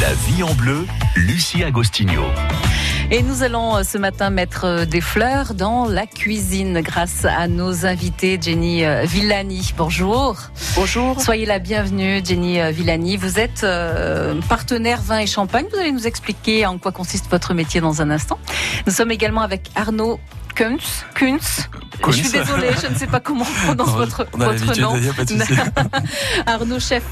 La vie en bleu, Lucie Agostinho. Et nous allons euh, ce matin mettre euh, des fleurs dans la cuisine grâce à nos invités Jenny euh, Villani. Bonjour. Bonjour. Soyez la bienvenue Jenny Villani. Vous êtes partenaire vin et champagne. Vous allez nous expliquer en quoi consiste votre métier dans un instant. Nous sommes également avec Arnaud Kunz. Kunz. Je suis désolée, je ne sais pas comment on prononce votre, votre nom. Arnaud, chef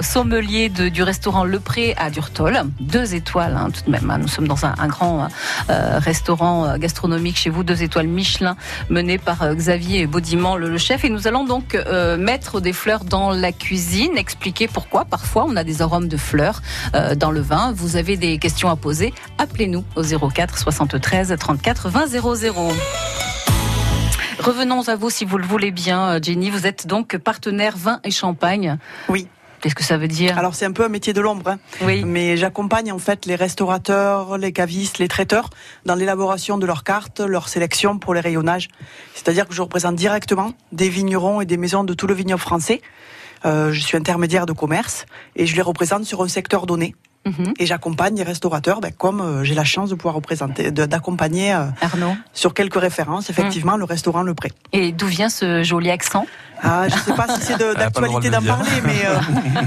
sommelier de, du restaurant Le Pré à Durtol. Deux étoiles, hein, tout de même. Hein. Nous sommes dans un, un grand euh, restaurant euh, gastronomique chez vous, deux étoiles Michelin, mené par euh, Xavier Baudiment, le, le, chef. Et nous allons donc euh, mettre des fleurs dans la cuisine, expliquer pourquoi parfois on a des arômes de fleurs euh, dans le vin. Vous avez des questions à poser, appelez-nous au 04 73 34 20 00. Revenons à vous si vous le voulez bien, euh, Jenny. Vous êtes donc partenaire vin et champagne. Oui. Qu'est-ce que ça veut dire? Alors c'est un peu un métier de l'ombre, hein. oui. mais j'accompagne en fait les restaurateurs, les cavistes, les traiteurs dans l'élaboration de leurs cartes, leur sélection pour les rayonnages. C'est-à-dire que je représente directement des vignerons et des maisons de tout le vignoble français. Euh, je suis intermédiaire de commerce et je les représente sur un secteur donné. Et j'accompagne les restaurateurs, ben, comme euh, j'ai la chance de pouvoir représenter, d'accompagner euh, Arnaud. sur quelques références, effectivement, le restaurant Le Pré. Et d'où vient ce joli accent? Ah, je sais pas si c'est d'actualité d'en parler, mais euh,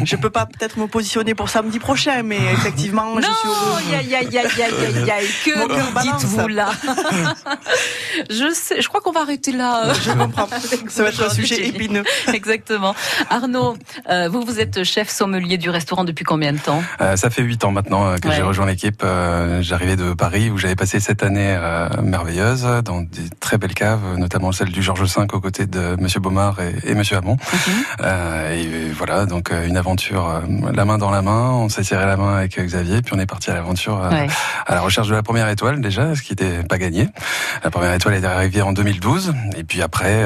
je peux pas peut-être me positionner pour samedi prochain, mais effectivement, je suis heureuse. Non, aïe, aïe, aïe, aïe, aïe, que dites-vous là Je sais, je crois qu'on va arrêter là. Je comprends. Ça va être un sujet épineux. Exactement. Arnaud, euh, vous, vous êtes chef sommelier du restaurant depuis combien de temps? Euh, ça fait huit ans maintenant euh, que Ouais. j'ai rejoint l'équipe. Euh, J'arrivais de Paris où j'avais passé cette année euh, merveilleuse dans des très belles caves, notamment celle du Georges V aux côtés de Monsieur Baumard et, et Monsieur Hamon. Euh, et voilà, donc euh, une aventure euh, la main dans la main. On s'est serré la main avec Xavier, puis on est parti à l'aventure Ouais. à la recherche de la première étoile déjà, ce qui n'était pas gagné. La première étoile est arrivée en 2012, et puis après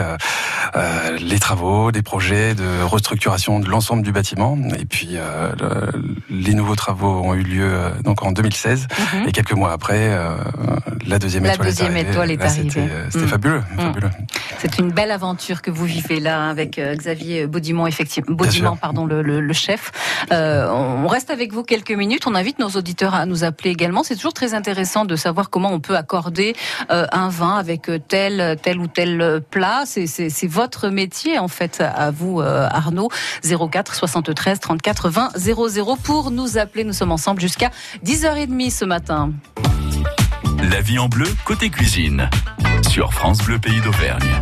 les travaux, des projets de restructuration de l'ensemble du bâtiment, et puis le- les nouveaux travaux ont eu lieu donc en 2016, Mhm. et quelques mois après, la deuxième La étoile deuxième est arrivée. étoile est Là, c'était, arrivée. C'était fabuleux, Mm. fabuleux. C'est une belle aventure que vous vivez là hein, avec euh, Xavier Baudimont, effectivement. Baudimont, pardon, le, le- le chef. Euh, on reste avec vous quelques minutes. On invite nos auditeurs à nous appeler également. C'est toujours très intéressant de savoir comment on peut accorder euh, un vin avec tel, tel ou tel plat. C'est- votre métier en fait à vous, euh, Arnaud. 04 73 34 20 00 pour nous appeler. Nous sommes ensemble jusqu'à 10h30 ce matin. La vie en bleu, côté cuisine. Sur France Bleu Pays d'Auvergne.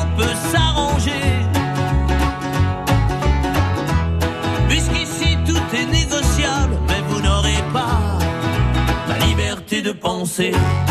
de penser.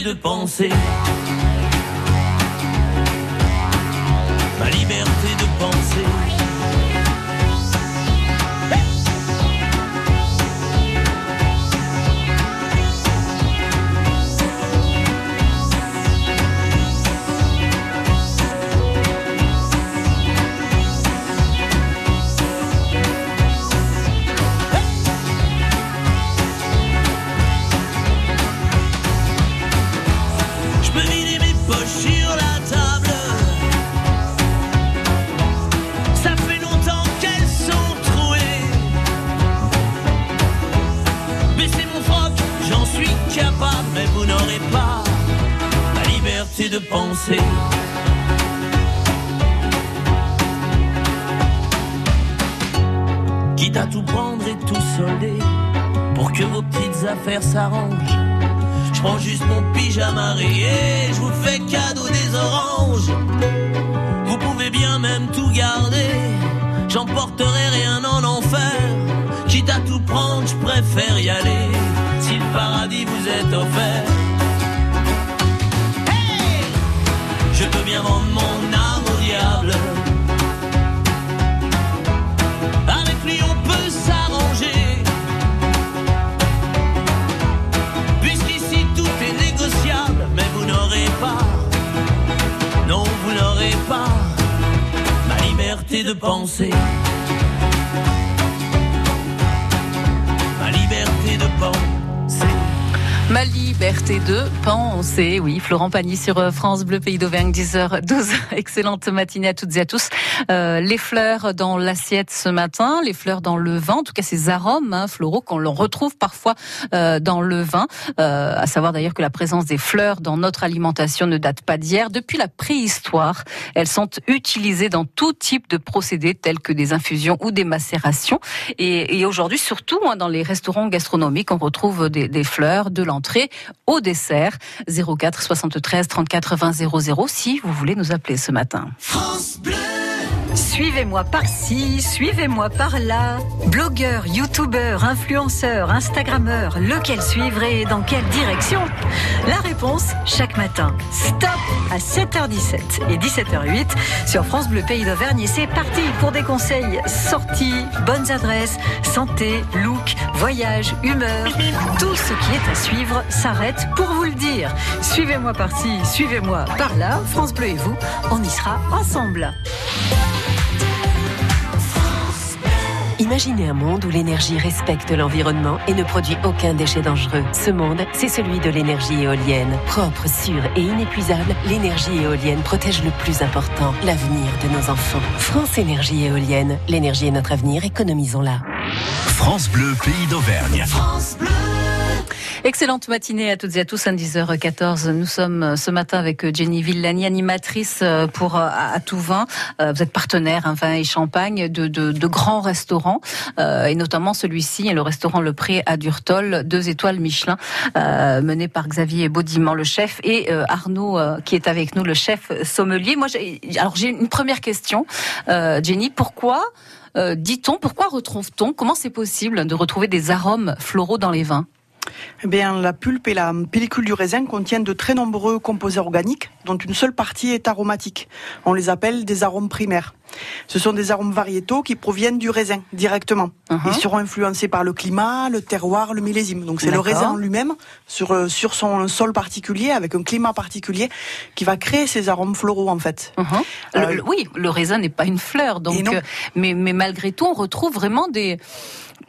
De penser. Même tout garder, j'emporterai rien en enfer. Quitte à tout prendre, je préfère y aller. Si le paradis vous est offert. De penser. Liberté de penser. Oui, Florent Pagny sur euh, France Bleu, Pays d'Auvergne, 10h12. Excellente matinée à toutes et à tous. Euh, les fleurs dans l'assiette ce matin, les fleurs dans le vin, en tout cas ces arômes hein, floraux qu'on retrouve parfois euh, dans le vin. Euh, à savoir d'ailleurs que la présence des fleurs dans notre alimentation ne date pas d'hier. Depuis la préhistoire, elles sont utilisées dans tout type de procédés tels que des infusions ou des macérations. Et, et aujourd'hui, surtout hein, dans les restaurants gastronomiques, on retrouve des, des fleurs de l'entrée au dessert. 04 73 34 20 00 si vous voulez nous appeler ce matin. France Bleu. Suivez-moi par-ci, suivez-moi par-là. Blogueur, youtubeur, influenceur, instagrammeur, lequel suivre et dans quelle direction? La réponse chaque matin. Stop à 7h17 et 17h08 sur France Bleu Pays d'Auvergne et c'est parti pour des conseils sorties, bonnes adresses, santé, look, voyage, humeur. Tout ce qui est à suivre s'arrête pour vous le dire. Suivez-moi par-ci, suivez-moi par-là. France Bleu et vous, on y sera ensemble. Imaginez un monde où l'énergie respecte l'environnement et ne produit aucun déchet dangereux. Ce monde, c'est celui de l'énergie éolienne. Propre, sûre et inépuisable, l'énergie éolienne protège le plus important, l'avenir de nos enfants. France Énergie Éolienne, l'énergie est notre avenir, économisons-la. France Bleu, pays d'Auvergne. Excellente matinée à toutes et à tous, à 10h14. Nous sommes ce matin avec Jenny Villani, animatrice pour à tout vin. Vous êtes partenaire un vin et champagne de, de, de grands restaurants, euh, et notamment celui-ci, le restaurant Le Pré à Durtol, deux étoiles Michelin, euh, mené par Xavier Baudiment, le chef, et euh, Arnaud qui est avec nous, le chef sommelier. Moi, alors j'ai une première question, Jenny. Pourquoi dit-on, pourquoi retrouve-t-on, comment c'est possible de retrouver des arômes floraux dans les vins? Eh bien, la pulpe et la pellicule du raisin contiennent de très nombreux composés organiques, dont une seule partie est aromatique. On les appelle des arômes primaires. Ce sont des arômes variétaux qui proviennent du raisin directement. Uh -huh. Ils seront influencés par le climat, le terroir, le millésime. Donc c'est le raisin lui-même sur sur son sol particulier avec un climat particulier qui va créer ces arômes floraux en fait. Uh -huh. euh, le, oui, le raisin n'est pas une fleur, donc euh, mais mais malgré tout on retrouve vraiment des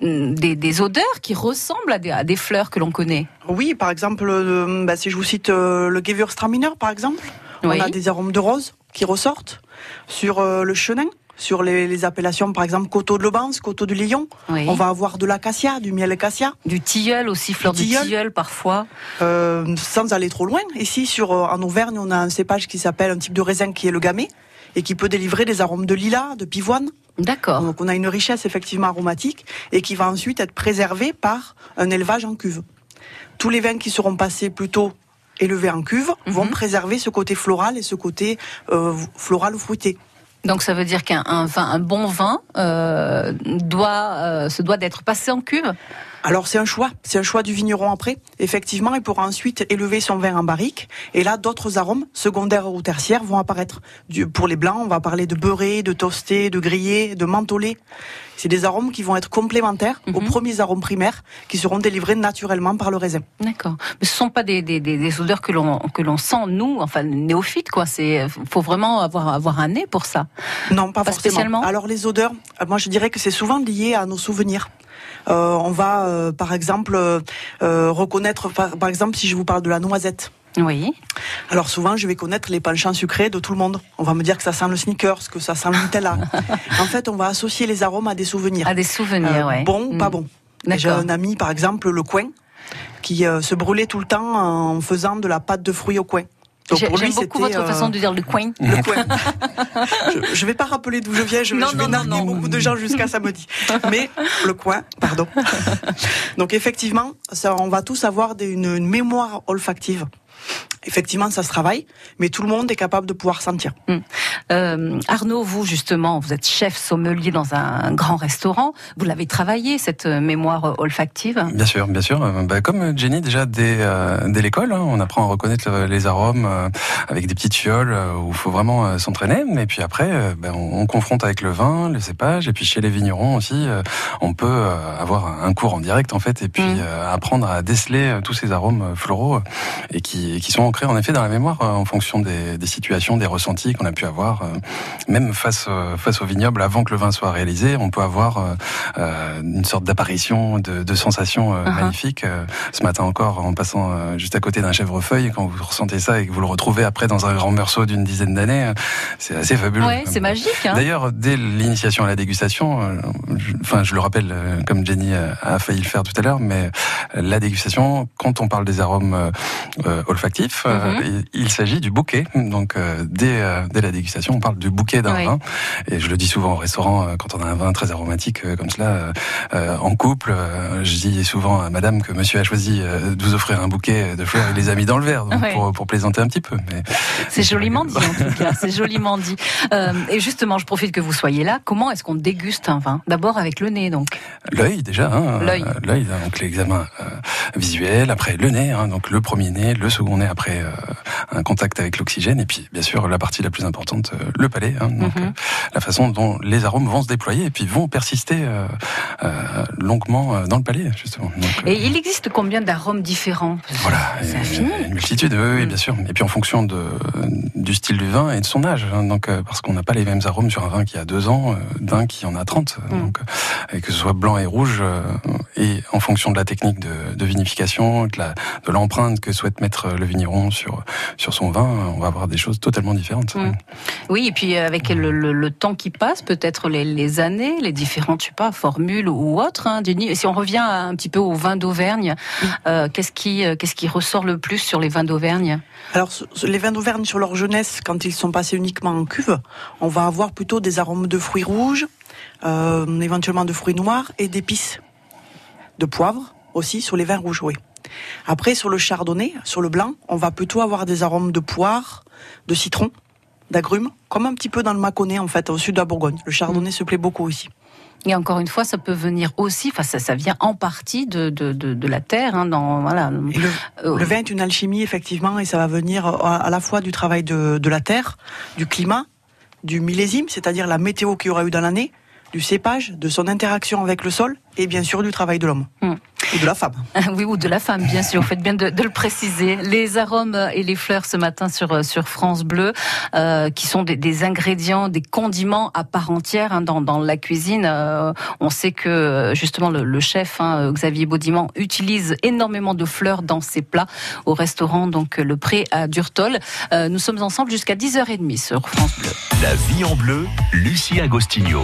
des, des, odeurs qui ressemblent à des, à des fleurs que l'on connaît. Oui, par exemple, euh, bah, si je vous cite euh, le Gewürztraminer, par exemple, oui. on a des arômes de rose qui ressortent sur euh, le chenin. Sur les, les, appellations, par exemple, coteau de l'Aubance, coteau de Lyon, oui. on va avoir de l'acacia, du miel acacia. Du tilleul aussi, fleur du tilleul, tilleul parfois. Euh, sans aller trop loin. Ici, sur, en Auvergne, on a un cépage qui s'appelle un type de raisin qui est le gamay et qui peut délivrer des arômes de lilas, de pivoine. D'accord. Donc on a une richesse effectivement aromatique et qui va ensuite être préservée par un élevage en cuve. Tous les vins qui seront passés plutôt élevés en cuve mm -hmm. vont préserver ce côté floral et ce côté euh, floral ou fruité. Donc ça veut dire qu'un vin, un bon vin euh, doit, euh, se doit d'être passé en cuve? Alors c'est un choix, c'est un choix du vigneron après. Effectivement, il pourra ensuite élever son vin en barrique. Et là, d'autres arômes, secondaires ou tertiaires, vont apparaître. Du, pour les blancs, on va parler de beurré, de toasté, de grillé, de mentholé. C'est des arômes qui vont être complémentaires mm -hmm. aux premiers arômes primaires qui seront délivrés naturellement par le raisin. D'accord. Mais ce sont pas des, des, des, des odeurs que l'on que l'on sent nous, enfin néophytes quoi. C'est faut vraiment avoir avoir un nez pour ça. Non, pas, pas forcément. spécialement? Alors les odeurs, moi je dirais que c'est souvent lié à nos souvenirs. Euh, on va, euh, par exemple, euh, reconnaître, par, par, exemple, si je vous parle de la noisette. Oui. Alors souvent, je vais connaître les penchants sucrés de tout le monde. On va me dire que ça sent le sneakers, que ça sent le Nutella. en fait, on va associer les arômes à des souvenirs. À des souvenirs, ouais. Bon, mmh. pas bon. J'ai un ami, par exemple, le coin, qui se brûlait tout le temps en faisant de la pâte de fruits au coin. J'aime beaucoup votre façon de dire le coin. Le coin. je ne vais pas rappeler d'où je viens, je, je vais narguer beaucoup de gens jusqu'à samedi. Mais le coin, pardon. Donc effectivement, ça, on va tous avoir une mémoire olfactive effectivement, ça se travaille, mais tout le monde est capable de pouvoir sentir. Hum. Euh, Arnaud, vous justement, vous êtes chef sommelier dans un grand restaurant. Vous l'avez travaillé cette mémoire olfactive Bien sûr, bien sûr. Euh, bah, comme Jenny, déjà dès, euh, dès l'école, hein, on apprend à reconnaître les arômes avec des petites fioles où il faut vraiment s'entraîner. Mais puis après, bah, on, confronte avec le vin, le cépage, et puis chez les vignerons aussi, on peut avoir un cours en direct en fait, et puis hum. apprendre à déceler tous ces arômes floraux et qui, qui sont ancrés en effet dans la mémoire en fonction des, des situations, des ressentis qu'on a pu avoir euh, même face, euh, face au vignoble, avant que le vin soit réalisé, on peut avoir euh, une sorte d'apparition, de, de sensations uh-huh. magnifiques. Ce matin encore, en passant juste à côté d'un chèvrefeuille, quand vous ressentez ça et que vous le retrouvez après dans un grand meursault d'une dizaine d'années, c'est assez fabuleux. Ouais, c'est magique. Hein D'ailleurs, dès l'initiation à la dégustation, je, enfin, je le rappelle, comme Jenny a failli le faire tout à l'heure, mais la dégustation, quand on parle des arômes olfactifs, uh-huh. il, s'agit du bouquet. Donc, dès, dès la dégustation, on parle du bouquet d'un vin. Et je le dis souvent au restaurant, euh, quand on a un vin très aromatique euh, comme cela, euh, en couple, je dis souvent à madame que monsieur a choisi de vous offrir un bouquet de fleurs et les a mis dans le verre, pour, pour, plaisanter un petit peu. Mais c'est joliment dit, en tout cas. C'est joliment dit. et justement, je profite que vous soyez là. Comment est-ce qu'on déguste un vin? D'abord avec le nez, donc. L'œil, déjà. Hein, L'œil. L'œil, donc l'examen visuel, après le nez, hein, donc le premier nez, le second nez après un contact avec l'oxygène, et puis bien sûr la partie la plus importante, euh, le palais, hein, donc mhm. euh, la façon dont les arômes vont se déployer et puis vont persister euh, longuement dans le palais justement. et il existe combien d'arômes différents? Voilà, une multitude, oui, bien sûr. Et puis en fonction de, du style du vin et de son âge, hein, donc parce qu'on n'a pas les mêmes arômes sur un vin qui a deux ans, d'un qui en a 30, mm. donc et que ce soit blanc et rouge, et en fonction de la technique de, de vinification, de l'empreinte que souhaite mettre le vigneron sur sur son vin, on va avoir des choses totalement différentes. Mm. Oui, et puis euh, avec le, temps qui passe, peut-être les, années, les différentes, je sais pas, formules ou autres. Hein, Si on revient un petit peu au vin d'Auvergne, euh, qu'est-ce qui, euh, qu'est-ce qui ressort le plus sur les vins d'Auvergne? Alors, les vins d'Auvergne sur leur jeunesse, quand ils sont passés uniquement en cuve, on va avoir plutôt des arômes de fruits rouges, éventuellement de fruits noirs et d'épices, de poivre aussi sur les vins rouges, oui. Après, sur le chardonnay, sur le blanc, on va plutôt avoir des arômes de poire, de citron, d'agrumes, comme un petit peu dans le Mâconnais, en fait, au sud de la Bourgogne. Le chardonnay mm. se plaît beaucoup ici. Et encore une fois, ça peut venir aussi, enfin ça, ça vient en partie de, de, de, la terre. Hein, dans, voilà. Euh, le, vin est une alchimie, effectivement, et ça va venir à, la fois du travail de, de la terre, du climat, du millésime, c'est-à-dire la météo qu'il y aura eu dans l'année, du cépage, de son interaction avec le sol, et bien sûr du travail de l'homme. Mm. Ou de la femme. Oui, ou de la femme, bien sûr. Vous faites bien de, le préciser. Les arômes et les fleurs ce matin sur, sur France Bleu, euh, qui sont des, ingrédients, des condiments à part entière hein, dans, dans, la cuisine. Euh, on sait que justement le, chef hein, Xavier Baudiment utilise énormément de fleurs dans ses plats au restaurant, donc le Pré à Durtol. Euh, nous sommes ensemble jusqu'à 10h30 sur France Bleu. La vie en bleu, Lucie Agostinho.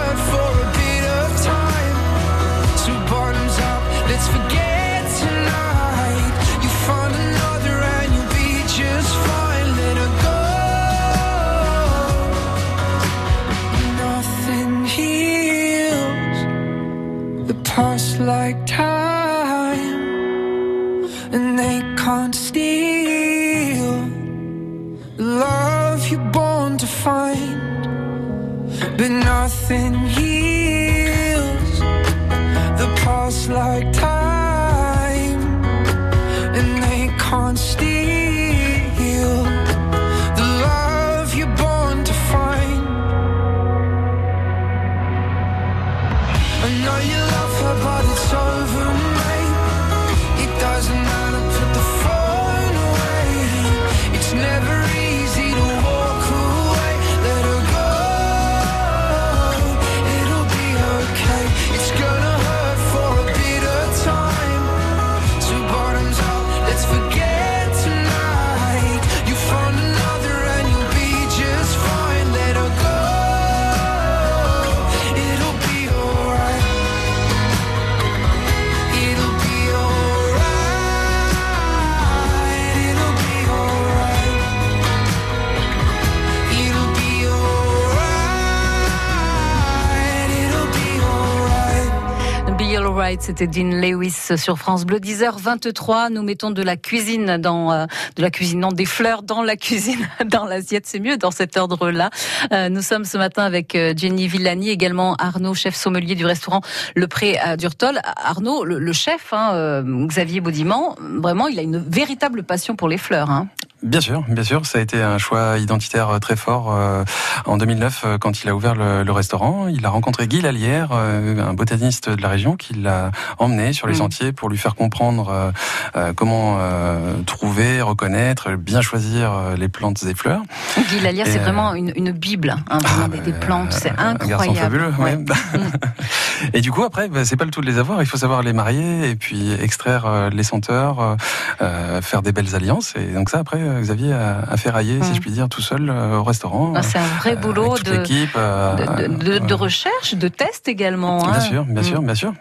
C'était Dean Lewis sur France Bleu. 10h23, nous mettons de la cuisine dans euh, de la cuisine, non des fleurs dans la cuisine, dans l'assiette, c'est mieux dans cet ordre-là. Euh, nous sommes ce matin avec euh, Jenny Villani, également Arnaud, chef sommelier du restaurant Le Pré à Durtol. Arnaud, le, le chef, hein, euh, Xavier Baudiment, vraiment, il a une véritable passion pour les fleurs. Hein. Bien sûr, bien sûr, ça a été un choix identitaire très fort euh, en 2009 euh, quand il a ouvert le, le restaurant. Il a rencontré Guy Lallière, euh, un botaniste de la région, qui l'a emmené sur les Mm. sentiers pour lui faire comprendre euh, euh, comment euh, trouver, reconnaître, bien choisir euh, les plantes et fleurs. Guy Lallière, c'est euh, vraiment une, une bible, hein, vraiment des, des plantes, c'est Un garçon incroyable. fabuleux, Ouais. ouais. Et du coup, après, bah, c'est pas le tout de les avoir. Il faut savoir les marier et puis extraire euh, les senteurs, euh, euh, faire des belles alliances. Et donc ça, après, euh, Xavier a, a fait railler, Mm. si je puis dire, tout seul euh, au restaurant. Ah, C'est un vrai euh, boulot de, euh, de, de- de- de euh, recherche, de test également. Bien hein. sûr, bien Mm. sûr, bien sûr.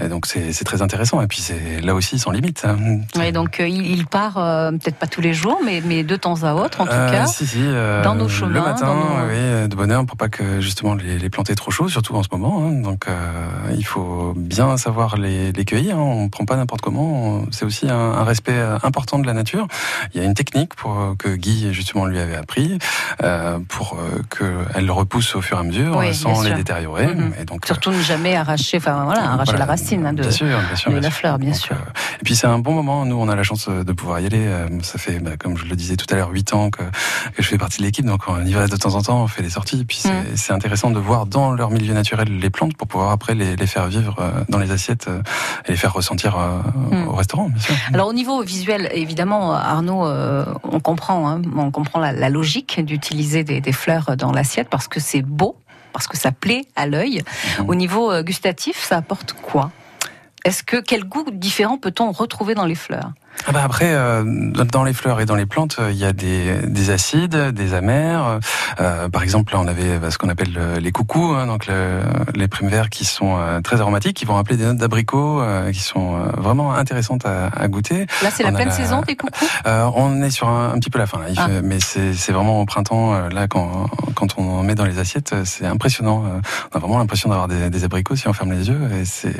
Et donc c'est très intéressant. Et puis c'est là aussi sans limite. hein. Ouais, donc euh, il, part euh, peut-être pas tous les jours, mais, mais de temps à autre en tout Euh, cas. si, si, euh, dans nos chemins, Le matin, dans nos- oui, euh, de bonne heure pour pas que justement les, les planter trop chaud, surtout en ce moment. hein. Donc euh, il faut bien savoir les, les cueillir. hein. On prend pas n'importe comment. C'est aussi un, un respect euh, important de la nature. Il y a une technique pour euh, que Guy justement lui avait appris euh, pour euh, que elle le repousse au fur et à mesure Oui, sans les sûr. détériorer. Mhm. Et donc Surtout ne jamais arracher, enfin voilà, arracher Voilà. la racine hein, de, bien sûr, bien sûr, de bien la sûr. fleur, bien Donc, sûr. et puis c'est un bon moment. Nous, on a la chance de pouvoir y aller. Ça fait, bah, comme je le disais tout à l'heure, huit ans que, que je fais partie de l'équipe. Donc on y va de temps en temps, on fait des sorties. Et puis c'est Mm. c'est intéressant de voir dans leur milieu naturel les plantes pour pouvoir après les, les faire vivre dans les assiettes et les faire ressentir euh, Mm. au restaurant, bien sûr. Alors au niveau visuel, évidemment, Arnaud, euh, on comprend, hein, on comprend la, la logique d'utiliser des, des fleurs dans l'assiette parce que c'est beau, parce que ça plaît à l'œil. Mhm. Au niveau euh, gustatif, ça apporte quoi? Est-ce que quel goût différent peut-on retrouver dans les fleurs? Ah bah après, euh, dans les fleurs et dans les plantes, euh, il y a des, des acides, des amers. Euh, par exemple, là, on avait bah, ce qu'on appelle euh, les coucous, hein, donc le- les primes verts qui sont euh, très aromatiques, qui vont rappeler des notes d'abricot, euh, qui sont euh, vraiment intéressantes à, à goûter. Là, c'est la pleine la- saison des coucous? Euh, on est sur un, un petit peu la fin, là, Ah. fait- mais c'est vraiment au printemps, euh, là, quand, quand on en met dans les assiettes, euh, c'est impressionnant. Euh, On a vraiment l'impression d'avoir des, des abricots si on ferme les yeux, et c'est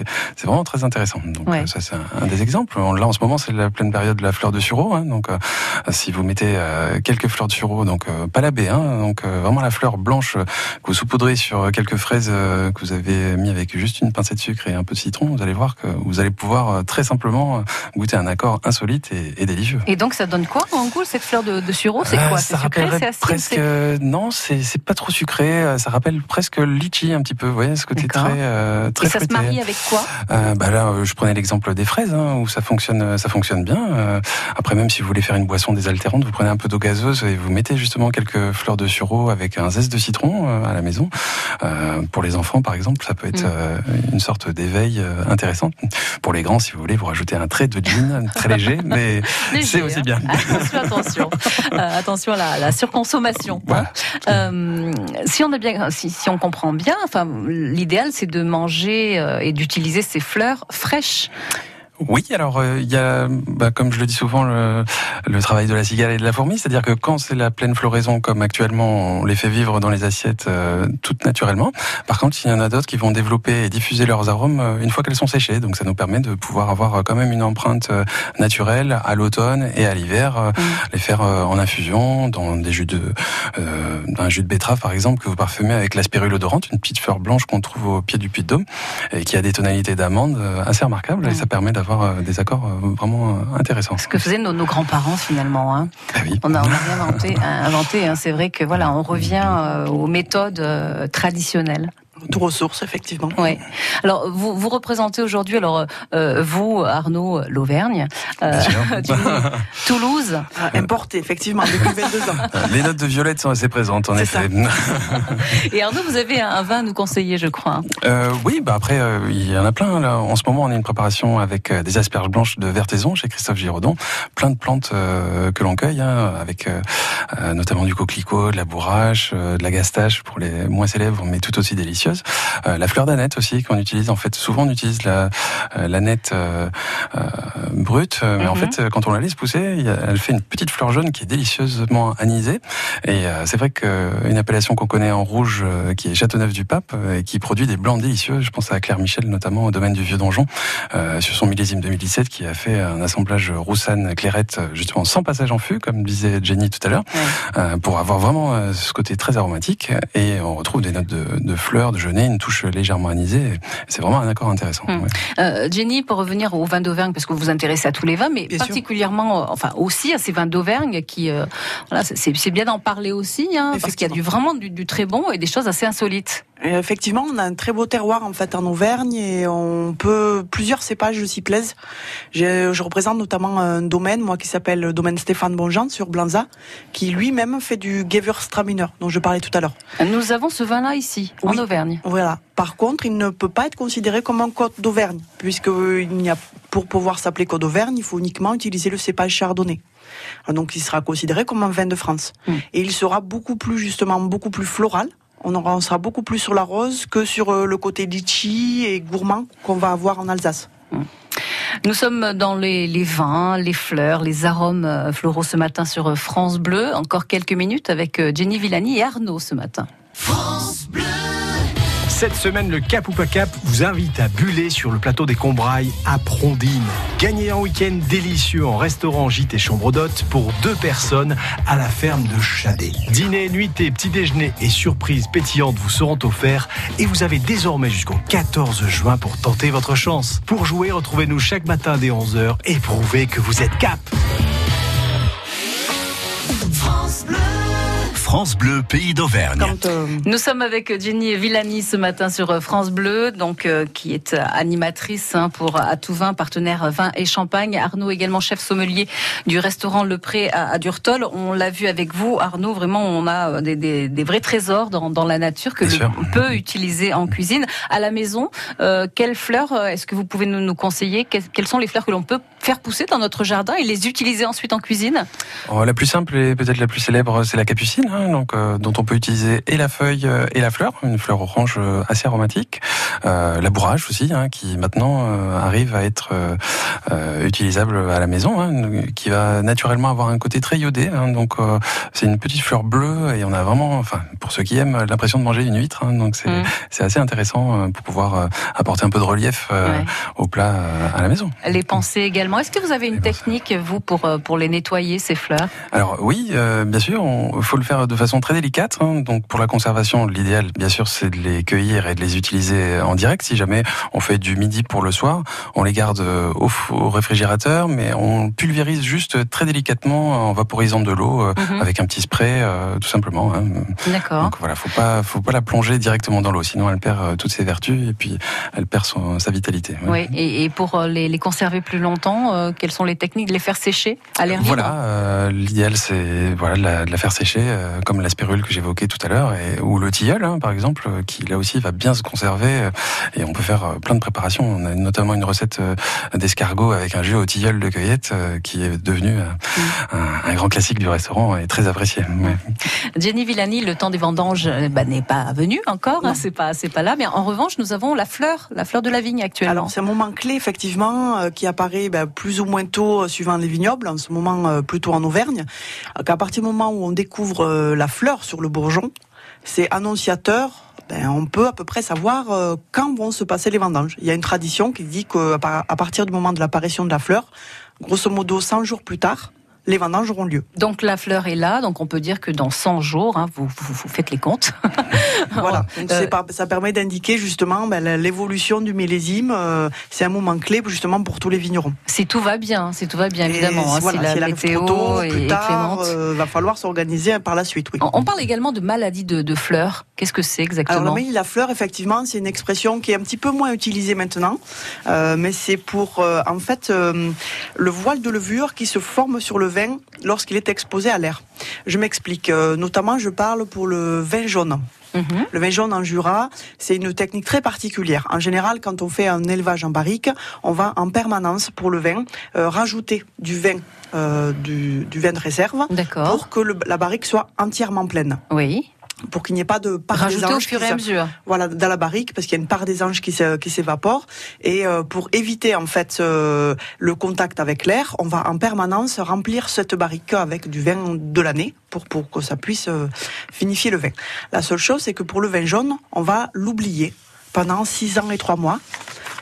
vraiment très intéressant. Donc Ouais. euh, ça, c'est un, un des exemples. Là, en ce moment, c'est la pleine période de la fleur de sureau. Hein, donc, euh, si vous mettez euh, quelques fleurs de sureau, donc euh, pas la baie, hein, donc vraiment la fleur blanche que vous saupoudrez sur quelques fraises que vous avez mis avec juste une pincée de sucre et un peu de citron, vous allez voir que vous allez pouvoir très simplement goûter un accord insolite et, et délicieux. Et donc ça donne quoi en goût cette fleur de, de sureau? C'est quoi? Ça C'est sucré C'est acide presque. Non, c'est pas trop sucré. Ça rappelle presque litchi un petit peu. Vous voyez ce côté très euh, très Et ça se marie avec quoi? Euh, bah là, je prenais l'exemple des fraises, hein, où ça fonctionne, ça fonctionne bien. Bien. après, même si vous voulez faire une boisson désaltérante, vous prenez un peu d'eau gazeuse et vous mettez justement quelques fleurs de sureau avec un zeste de citron à la maison. pour les enfants, par exemple, ça peut être mm. une sorte d'éveil intéressant. Pour les grands, si vous voulez, vous rajoutez un trait de gin très léger, mais c'est aussi bien. Hein. Attention, à la, surconsommation. Hein. si on a bien, si, si on comprend bien, enfin, l'idéal c'est de manger et d'utiliser ces fleurs fraîches. Oui, alors euh, il y a, bah, comme je le dis souvent, le, le, travail de la cigale et de la fourmi, c'est-à-dire que quand c'est la pleine floraison, comme actuellement, on les fait vivre dans les assiettes euh, toutes naturellement. Par contre, il y en a d'autres qui vont développer et diffuser leurs arômes euh, une fois qu'elles sont séchées. Donc ça nous permet de pouvoir avoir quand même une empreinte naturelle à l'automne et à l'hiver, mmh. les faire en infusion dans des jus de, un jus de betterave par exemple que vous parfumez avec la spirule odorante, une petite fleur blanche qu'on trouve au pied du puits de Dôme et qui a des tonalités d'amande assez remarquables et ça permet d'avoir avoir euh, des accords euh, vraiment euh, intéressants. Ce que faisaient nos, grands-parents finalement. Hein. Ah oui. On n'a rien inventé. inventé hein. C'est vrai que voilà, on revient aux méthodes traditionnelles. Retour aux sources, effectivement. Oui. Alors, vous, vous représentez aujourd'hui, alors, euh, vous, Arnaud, l'Auvergne, euh, Toulouse. Ah, importé, effectivement, depuis 22 ans. Les notes de violette sont assez présentes, en effet. Et Arnaud, vous avez un vin à nous conseiller, je crois. Euh, oui, bah après, euh, il y en a plein. Là. En ce moment, on a une préparation avec euh, des asperges blanches de Vertaison chez Christophe Giraudon. Plein de plantes que l'on cueille, hein, avec notamment du coquelicot, de la bourrache, de la gastache pour les moins célèbres, mais tout aussi délicieuses. Euh, la fleur d'aneth aussi qu'on utilise. En fait, souvent on utilise la euh, l'aneth euh, brute, mais en mhm. fait, quand on la laisse pousser, elle fait une petite fleur jaune qui est délicieusement anisée. Et c'est vrai qu'une appellation qu'on connaît en rouge, qui est Châteauneuf du Pape, et qui produit des blancs délicieux. Je pense à Claire Michel, notamment au domaine du Vieux Donjon, sur son millésime 2017, qui a fait un assemblage roussanne clairette, justement sans passage en fût, comme disait Jenny tout à l'heure, pour avoir vraiment ce côté très aromatique. Et on retrouve des notes de, de fleurs, de genêt, une touche légèrement anisée. C'est vraiment un accord intéressant. Hum. Euh, Jenny, pour revenir au vin d'Auvergne, parce que vous vous intéressez à tous les vins, mais particulièrement, euh, enfin aussi à ces vins d'Auvergne, qui, euh, voilà, c'est bien d'en parler aussi, hein, parce qu'il y a du, vraiment du, très bon et des choses assez insolites. Effectivement, on a un très beau terroir en fait en Auvergne et on peut plusieurs cépages s'y plaisent. Je, je, représente notamment un domaine, moi qui s'appelle le domaine Stéphane Bonjean sur Blanza, qui lui-même fait du Gewürztraminer dont je parlais tout à l'heure. Nous avons ce vin-là ici, en Auvergne. Voilà. Par contre, il ne peut pas être considéré comme un côte d'Auvergne, puisque il n'y a, pour pouvoir s'appeler côte d'Auvergne, il faut uniquement utiliser le cépage chardonnay. Donc, il sera considéré comme un vin de France. Hmm. Et il sera beaucoup plus, justement, beaucoup plus floral. On, aura, sera beaucoup plus sur la rose que sur euh, le côté litchi et gourmand qu'on va avoir en Alsace. Nous sommes dans les, les, vins, les fleurs, les arômes euh, floraux ce matin sur euh, France Bleu. Encore quelques minutes avec Jenny Villani et Arnaud ce matin. France Bleu cette semaine, le Cap ou pas Cap vous invite à buller sur le plateau des Combrailles à Prondine. Gagnez un week-end délicieux en restaurant, gîte et chambre d'hôte pour deux personnes à la ferme de Chadet. Dîner, nuitée, petit déjeuner et surprises pétillantes vous seront offerts et vous avez désormais jusqu'au 14 juin pour tenter votre chance. Pour jouer, retrouvez-nous chaque matin dès 11h et prouvez que vous êtes Cap. France Bleu, pays d'Auvergne. Euh, Nous sommes avec Jenny Villani ce matin sur euh, France Bleu, donc euh, qui est animatrice hein, pour À tout vin, partenaire vin et champagne. Arnaud également chef sommelier du restaurant Le Pré à, Durtol. On l'a vu avec vous, Arnaud. Vraiment, on a des, vrais trésors dans, la nature que l'on peut utiliser en cuisine. À la maison, quelles fleurs est-ce que vous pouvez nous, nous conseiller? Quelles sont les fleurs que l'on peut faire pousser dans notre jardin et les utiliser ensuite en cuisine? Oh, La plus simple et peut-être la plus célèbre, c'est la capucine. Hein donc euh, dont on peut utiliser et la feuille euh, et la fleur, une fleur orange euh, assez aromatique. la bourrage aussi, hein, qui maintenant arrive à être utilisable à la maison, hein, qui va naturellement avoir un côté très iodé. Hein. donc c'est une petite fleur bleue et on a vraiment, enfin pour ceux qui aiment, l'impression de manger une huître. donc c'est mm. c'est assez intéressant pour pouvoir apporter un peu de relief au plat à la maison. Les pensées également. Est-ce que vous avez une technique vous pour pour les nettoyer ces fleurs? Alors oui, bien sûr, il faut le faire de de façon très délicate. hein. Donc pour la conservation, l'idéal, bien sûr, c'est de les cueillir et de les utiliser en direct. Si jamais on fait du midi pour le soir, on les garde euh, au, réfrigérateur, mais on pulvérise juste très délicatement en vaporisant de l'eau euh, Mhm. avec un petit spray, euh, tout simplement. hein. D'accord. Donc voilà, faut pas, faut pas la plonger directement dans l'eau, sinon elle perd toutes ses vertus et puis elle perd son, sa vitalité. ouais. Oui, et, et pour les, les conserver plus longtemps, euh, quelles sont les techniques de les faire sécher à l'air libre? Voilà, euh, l'idéal c'est voilà de la, de la faire sécher, euh, comme la spirule que j'évoquais tout à l'heure, ou le tilleul hein, par exemple, euh, qui là aussi va bien se conserver. euh, et on peut faire euh, plein de préparations. On a notamment une recette euh, d'escargot avec un jus au tilleul de cueillette euh, qui est devenu euh, un, un grand classique du restaurant et très apprécié. ouais. Jenny Villani, le temps des vendanges bah, n'est pas venu encore, hein, c'est pas c'est pas là, mais en revanche nous avons la fleur, la fleur de la vigne actuellement. Alors c'est un moment clé effectivement euh, qui apparaît ben, plus ou moins tôt euh, suivant les vignobles, en ce moment euh, plutôt en Auvergne. Euh, Qu'à partir du moment où on découvre euh, la fleur sur le bourgeon, c'est annonciateur. Ben, on peut à peu près savoir euh, quand vont se passer les vendanges. Il y a une tradition qui dit qu'à partir du moment de l'apparition de la fleur, grosso modo 100 jours plus tard, les vendanges auront lieu. Donc la fleur est là, donc on peut dire que dans 100 jours, hein, vous, vous, vous faites les comptes. Voilà. Donc, Euh, ça permet d'indiquer justement ben, l'évolution du millésime. euh, c'est un moment clé justement pour tous les vignerons. Si tout va bien, si tout va bien évidemment, hein, voilà, si la si météo tôt, plus tard, euh, va falloir s'organiser par la suite. Oui. On- On parle également de maladie de, de fleurs. Qu'est-ce que c'est Alors exactement de la fleur, effectivement, c'est une expression qui est un petit peu moins utilisée maintenant, mais c'est pour en fait le voile de levure qui se forme sur le vin lorsqu'il est exposé à l'air. Je m'explique. Euh, notamment, je parle pour le vin jaune. Mhm. Le vin jaune en Jura, c'est une technique très particulière. En général, quand on fait un élevage en barrique, on va en permanence pour le vin euh, rajouter du vin, euh, du, du vin de réserve, D'accord. pour que le- la barrique soit entièrement pleine, Oui. Pour qu'il n'y ait pas de part Rajouter des au anges fur qui et à s'a- mesure. voilà, dans la barrique, parce qu'il y a une part des anges qui s'évapore. Et euh, pour éviter en fait euh, le contact avec l'air, on va en permanence remplir cette barrique avec du vin de l'année pour, pour que ça puisse euh, finifier le vin. La seule chose, c'est que pour le vin jaune, on va l'oublier pendant six ans et trois mois.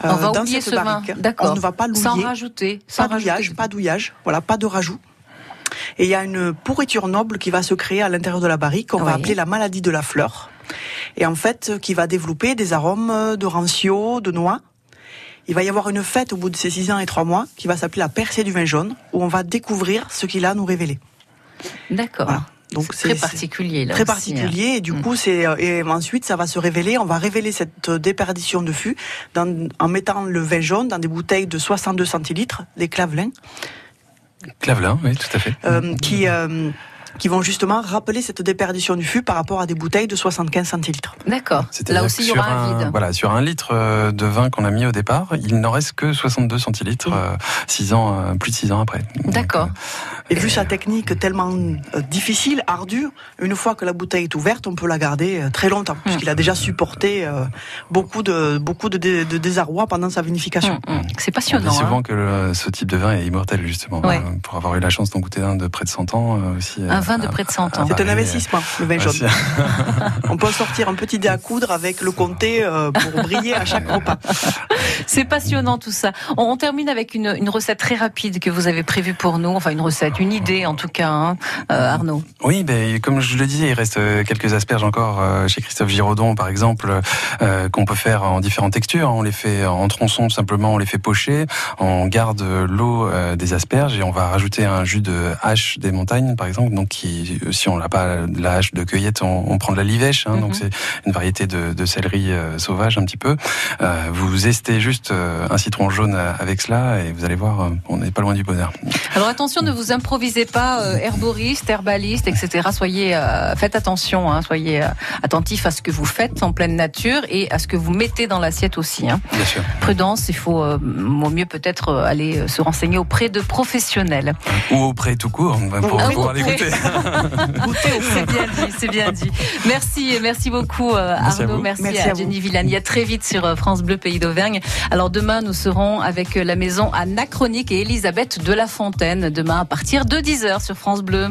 euh, On va dans oublier cette ce vin. barrique. D'accord. On ne va pas Sans l'oublier. rajouter. Sans Pas douillage, pas douillage, voilà, pas de rajout. Et il y a une pourriture noble qui va se créer à l'intérieur de la barrique, qu'on va appeler la maladie de la fleur. Et en fait, euh, qui va développer des arômes euh, de rancio, de noix. Il va y avoir une fête au bout de ces six ans et trois mois qui va s'appeler la percée du vin jaune, où on va découvrir ce qu'il a à nous révéler. D'accord. Voilà. Donc C'est très particulier là Très aussi, hein. particulier et du Mm. coup c'est euh, et ensuite ça va se révéler on va révéler cette déperdition de fût dans- en mettant le vin jaune dans des bouteilles de 62 centilitres des clavelins Clavelin, oui, tout à fait. euh, euh, qui vont justement rappeler cette déperdition du fût par rapport à des bouteilles de 75 centilitres. D'accord. Là aussi, il y que aura sur un vide. Voilà, sur un litre euh, de vin qu'on a mis au départ, il n'en reste que 62 centilitres, euh, six ans, euh, plus de six ans après. D'accord. Et vu sa technique tellement difficile, ardue, une fois que la bouteille est ouverte, on peut la garder très longtemps, puisqu'il a déjà supporté beaucoup de beaucoup de, dé- de désarroi pendant sa vinification. Mm, mm. C'est On passionnant. dit souvent hein. que le- ce type de vin est immortel, justement. Ouais. Pour avoir eu la chance d'en goûter un de près de 100 ans aussi. Un vin de près de 100 ans. C'est un Paris, investissement, le vin jaune. On peut en sortir un petit dé à coudre avec le comté euh, pour briller à chaque repas. C'est passionnant tout ça. On, on termine avec une, une recette très rapide que vous avez prévue pour nous. Enfin, une recette, une idée en tout cas, hein, euh, Arnaud. Oui, ben, comme je le disais, il reste euh, quelques asperges encore euh, chez Christophe Giraudon, par exemple, euh, qu'on peut faire en différentes textures. On les fait en tronçons simplement, on les fait pocher, on garde l'eau des asperges et on va rajouter un jus de hache des montagnes, par exemple. Donc, qui, si on n'a pas de la hache de cueillette, on, on prend de la livèche. Hein, Mhm. Donc, c'est une variété de, de céleri euh, sauvage un petit peu. Euh, vous estez juste euh, un citron jaune avec cela et vous allez voir, on n'est pas loin du bonheur. Alors attention, ne vous improvisez pas herboriste, herbaliste, etc. Soyez, faites attention, hein, soyez attentifs à ce que vous faites en pleine nature et à ce que vous mettez dans l'assiette aussi. Hein. Bien sûr. Prudence, il faut au mieux peut-être aller se renseigner auprès de professionnels. Ou auprès tout court, pour pouvoir l'écouter. C'est bien dit, c'est bien dit. Merci, merci beaucoup euh, Merci Arnaud, merci, Merci à, à. Jenny Villani. À très vite sur euh, France Bleu Pays d'Auvergne. Alors demain, nous serons avec euh, la maison Anachronique et Elisabeth de la Fontaine. Demain à partir de 10h sur France Bleu.